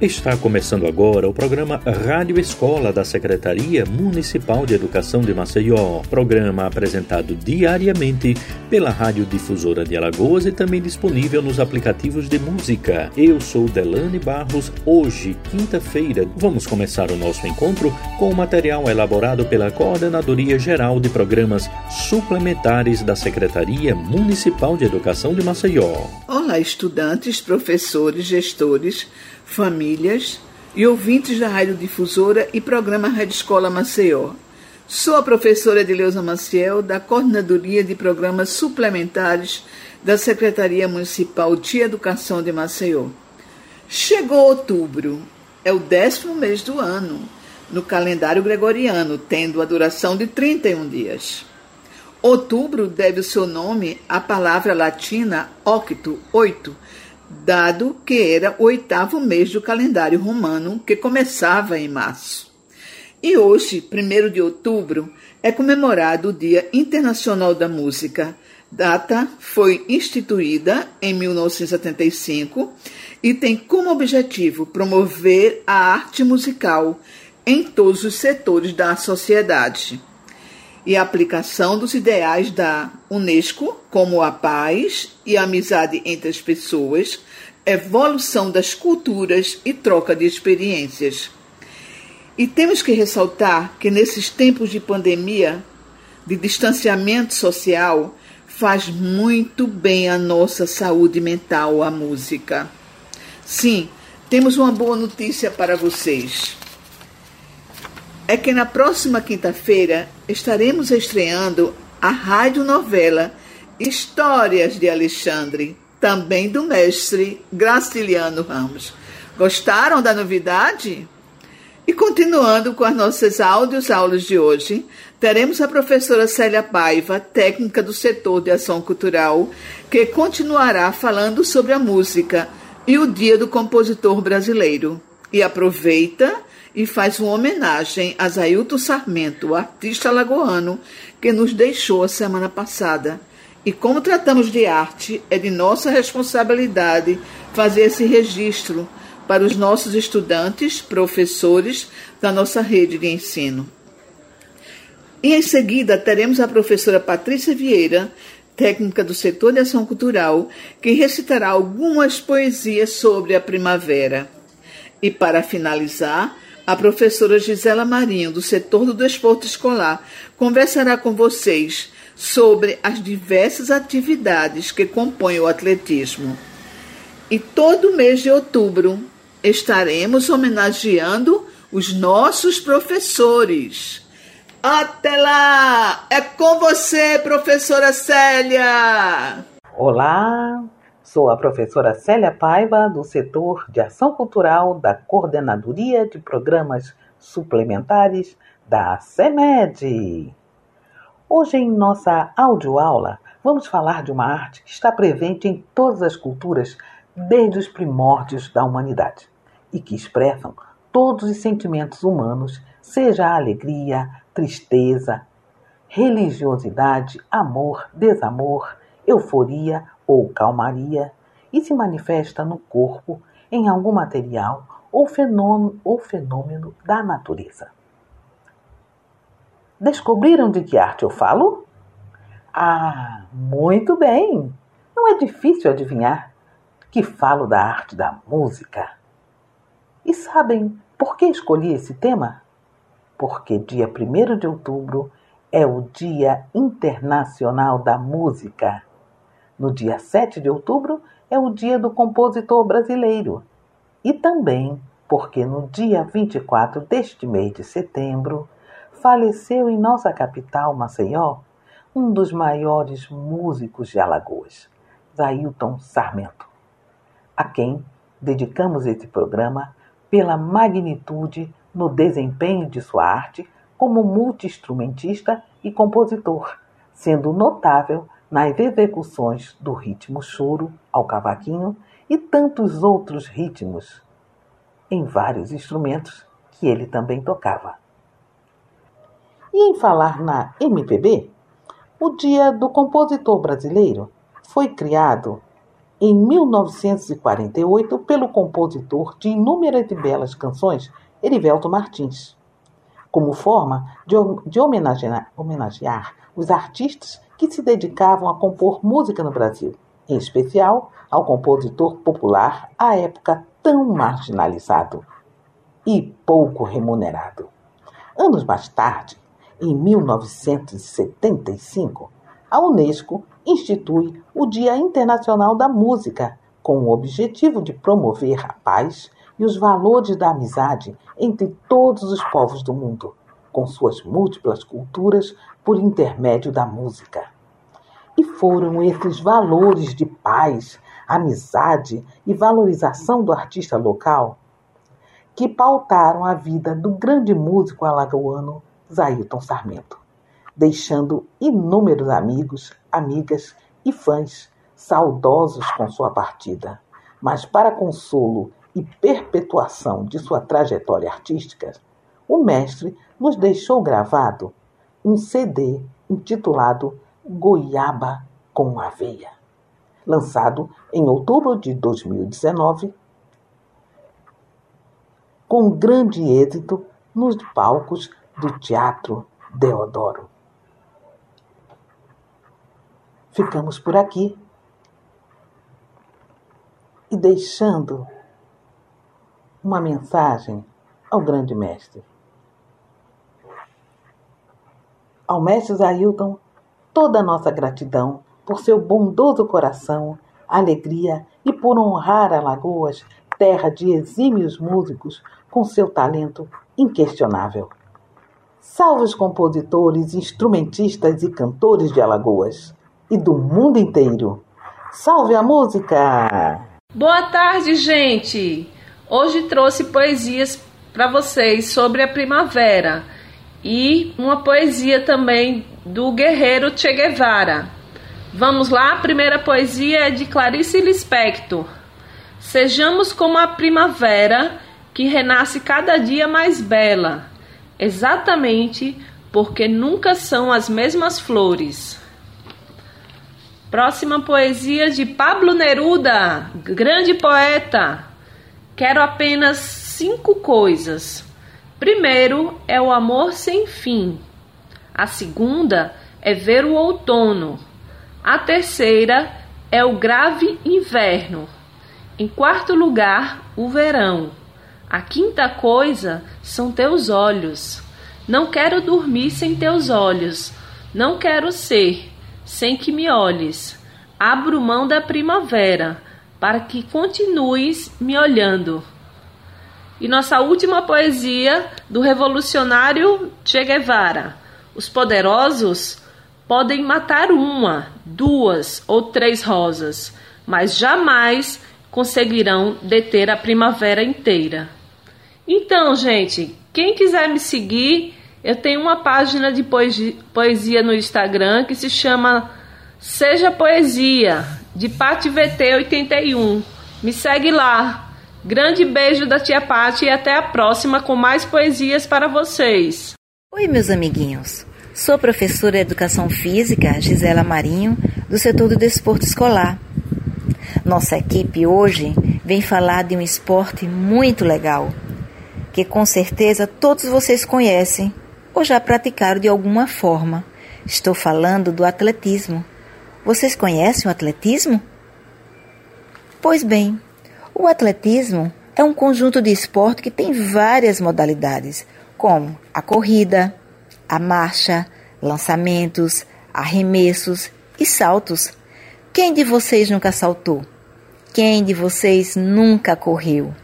Está começando agora o programa Rádio Escola da Secretaria Municipal de Educação de Maceió. Programa apresentado diariamente pela Rádio Difusora de Alagoas e também disponível nos aplicativos de música. Eu sou Delane Barros. Hoje, quinta-feira, vamos começar o nosso encontro com o material elaborado pela Coordenadoria Geral de Programas Suplementares da Secretaria Municipal de Educação de Maceió. Olá, estudantes, professores, gestores famílias e ouvintes da Rádio Difusora e programa Rádio Escola Maceió. Sou a professora Edileuza Maciel, da Coordenadoria de Programas Suplementares da Secretaria Municipal de Educação de Maceió. Chegou outubro, é o décimo mês do ano, no calendário gregoriano, tendo a duração de 31 dias. Outubro deve o seu nome à palavra latina octo, oito, dado que era o oitavo mês do calendário romano, que começava em março. E hoje, 1 de outubro, é comemorado o Dia Internacional da Música. Data foi instituída em 1975 e tem como objetivo promover a arte musical em todos os setores da sociedade e aplicação dos ideais da Unesco, como a paz e a amizade entre as pessoas, evolução das culturas e troca de experiências. E temos que ressaltar que nesses tempos de pandemia, de distanciamento social, faz muito bem à nossa saúde mental a música. Sim, temos uma boa notícia para vocês é que na próxima quinta-feira estaremos estreando a radionovela Histórias de Alexandre, também do mestre Graciliano Ramos. Gostaram da novidade? E continuando com as nossas áudios aulas de hoje, teremos a professora Célia Paiva, técnica do setor de ação cultural, que continuará falando sobre a música e o Dia do Compositor Brasileiro. E aproveita e faz uma homenagem a Zailton Sarmento, artista alagoano que nos deixou a semana passada. E como tratamos de arte, é de nossa responsabilidade fazer esse registro para os nossos estudantes, professores da nossa rede de ensino. E em seguida teremos a professora Patrícia Vieira, técnica do setor de ação cultural, que recitará algumas poesias sobre a primavera. E para finalizar, a professora Gisela Marinho, do setor do desporto escolar, conversará com vocês sobre as diversas atividades que compõem o atletismo. E todo mês de outubro estaremos homenageando os nossos professores. Até lá! É com você, professora Célia! Olá, Sou a professora Célia Paiva, do setor de ação cultural da Coordenadoria de Programas Suplementares da CEMED. Hoje, em nossa audioaula, vamos falar de uma arte que está presente em todas as culturas desde os primórdios da humanidade e que expressam todos os sentimentos humanos, seja a alegria, tristeza, religiosidade, amor, desamor, euforia ou calmaria e se manifesta no corpo, em algum material ou fenômeno, ou fenômeno da natureza. Descobriram de que arte eu falo? Ah, muito bem! Não é difícil adivinhar que falo da arte da música. E sabem por que escolhi esse tema? Porque dia 1 de outubro é o Dia Internacional da Música. No dia 7 de outubro é o dia do compositor brasileiro. E também porque no dia 24 deste mês de setembro faleceu em nossa capital, Maceió, um dos maiores músicos de Alagoas, Zailton Sarmento, a quem dedicamos esse programa pela magnitude no desempenho de sua arte como multiinstrumentista e compositor, sendo notável nas execuções do ritmo choro ao cavaquinho e tantos outros ritmos em vários instrumentos que ele também tocava. E em falar na MPB, o Dia do Compositor Brasileiro foi criado em 1948 pelo compositor de inúmeras e belas canções, Erivelto Martins, como forma de, homenagear os artistas que se dedicavam a compor música no Brasil, em especial ao compositor popular à época tão marginalizado e pouco remunerado. Anos mais tarde, em 1975, a Unesco institui o Dia Internacional da Música, com o objetivo de promover a paz e os valores da amizade entre todos os povos do mundo, com suas múltiplas culturas por intermédio da música. E foram esses valores de paz, amizade e valorização do artista local que pautaram a vida do grande músico alagoano Zailton Sarmento, deixando inúmeros amigos, amigas e fãs saudosos com sua partida. Mas para consolo e perpetuação de sua trajetória artística, o mestre nos deixou gravado um CD intitulado Goiaba com Aveia, lançado em outubro de 2019, com grande êxito nos palcos do Teatro Deodoro. Ficamos por aqui e deixando uma mensagem ao grande mestre. Ao mestre Zailton, toda a nossa gratidão por seu bondoso coração, alegria e por honrar Alagoas, terra de exímios músicos, com seu talento inquestionável. Salve os compositores, instrumentistas e cantores de Alagoas e do mundo inteiro. Salve a música! Boa tarde, gente! Hoje trouxe poesias para vocês sobre a primavera e uma poesia também do guerreiro Che Guevara. Vamos lá, a primeira poesia é de Clarice Lispector. Sejamos como a primavera que renasce cada dia mais bela, exatamente porque nunca são as mesmas flores. Próxima poesia de Pablo Neruda, grande poeta. Quero apenas cinco coisas Primeiro é o amor sem fim. A segunda é ver o outono. A terceira é o grave inverno. Em quarto lugar, o verão. A quinta coisa são teus olhos. Não quero dormir sem teus olhos. Não quero ser sem que me olhes. Abro mão da primavera para que continues me olhando. E nossa última poesia do revolucionário Che Guevara. Os poderosos podem matar uma, duas ou três rosas, mas jamais conseguirão deter a primavera inteira. Então, gente, quem quiser me seguir, eu tenho uma página de poesia no Instagram que se chama Seja Poesia, de Pati VT 81. Me segue lá. Grande beijo da tia Pati e até a próxima com mais poesias para vocês. Oi, meus amiguinhos. Sou professora de Educação Física, Gisela Marinho, do setor do desporto escolar. Nossa equipe hoje vem falar de um esporte muito legal, que com certeza todos vocês conhecem ou já praticaram de alguma forma. Estou falando do atletismo. Vocês conhecem o atletismo? Pois bem, o atletismo é um conjunto de esporte que tem várias modalidades, como a corrida, a marcha, lançamentos, arremessos e saltos. Quem de vocês nunca saltou? Quem de vocês nunca correu?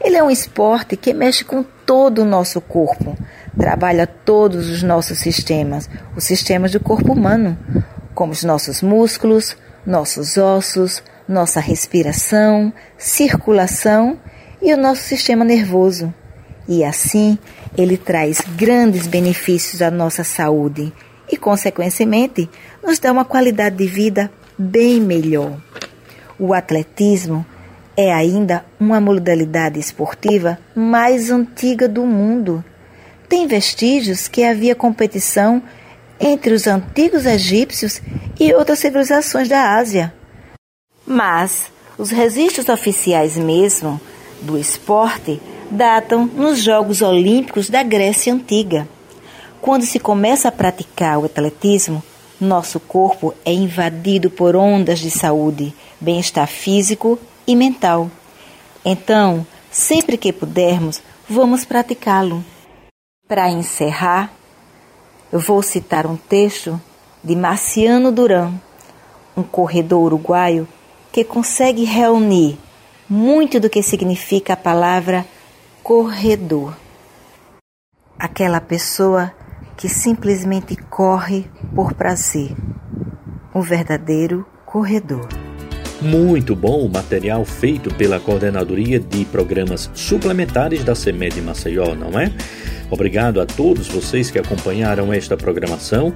Ele é um esporte que mexe com todo o nosso corpo, trabalha todos os nossos sistemas, os sistemas do corpo humano, como os nossos músculos, nossos ossos, nossa respiração, circulação e o nosso sistema nervoso. E assim, ele traz grandes benefícios à nossa saúde e, consequentemente, nos dá uma qualidade de vida bem melhor. O atletismo é ainda uma modalidade esportiva mais antiga do mundo. Tem vestígios que havia competição entre os antigos egípcios e outras civilizações da Ásia. Mas os registros oficiais mesmo do esporte datam nos Jogos Olímpicos da Grécia Antiga. Quando se começa a praticar o atletismo, nosso corpo é invadido por ondas de saúde, bem-estar físico e mental. Então, sempre que pudermos, vamos praticá-lo. Para encerrar, eu vou citar um texto de Marciano Duran, um corredor uruguaio que consegue reunir muito do que significa a palavra corredor. Aquela pessoa que simplesmente corre por prazer. O verdadeiro corredor. Muito bom o material feito pela Coordenadoria de Programas Suplementares da CEMED Maceió, não é? Obrigado a todos vocês que acompanharam esta programação.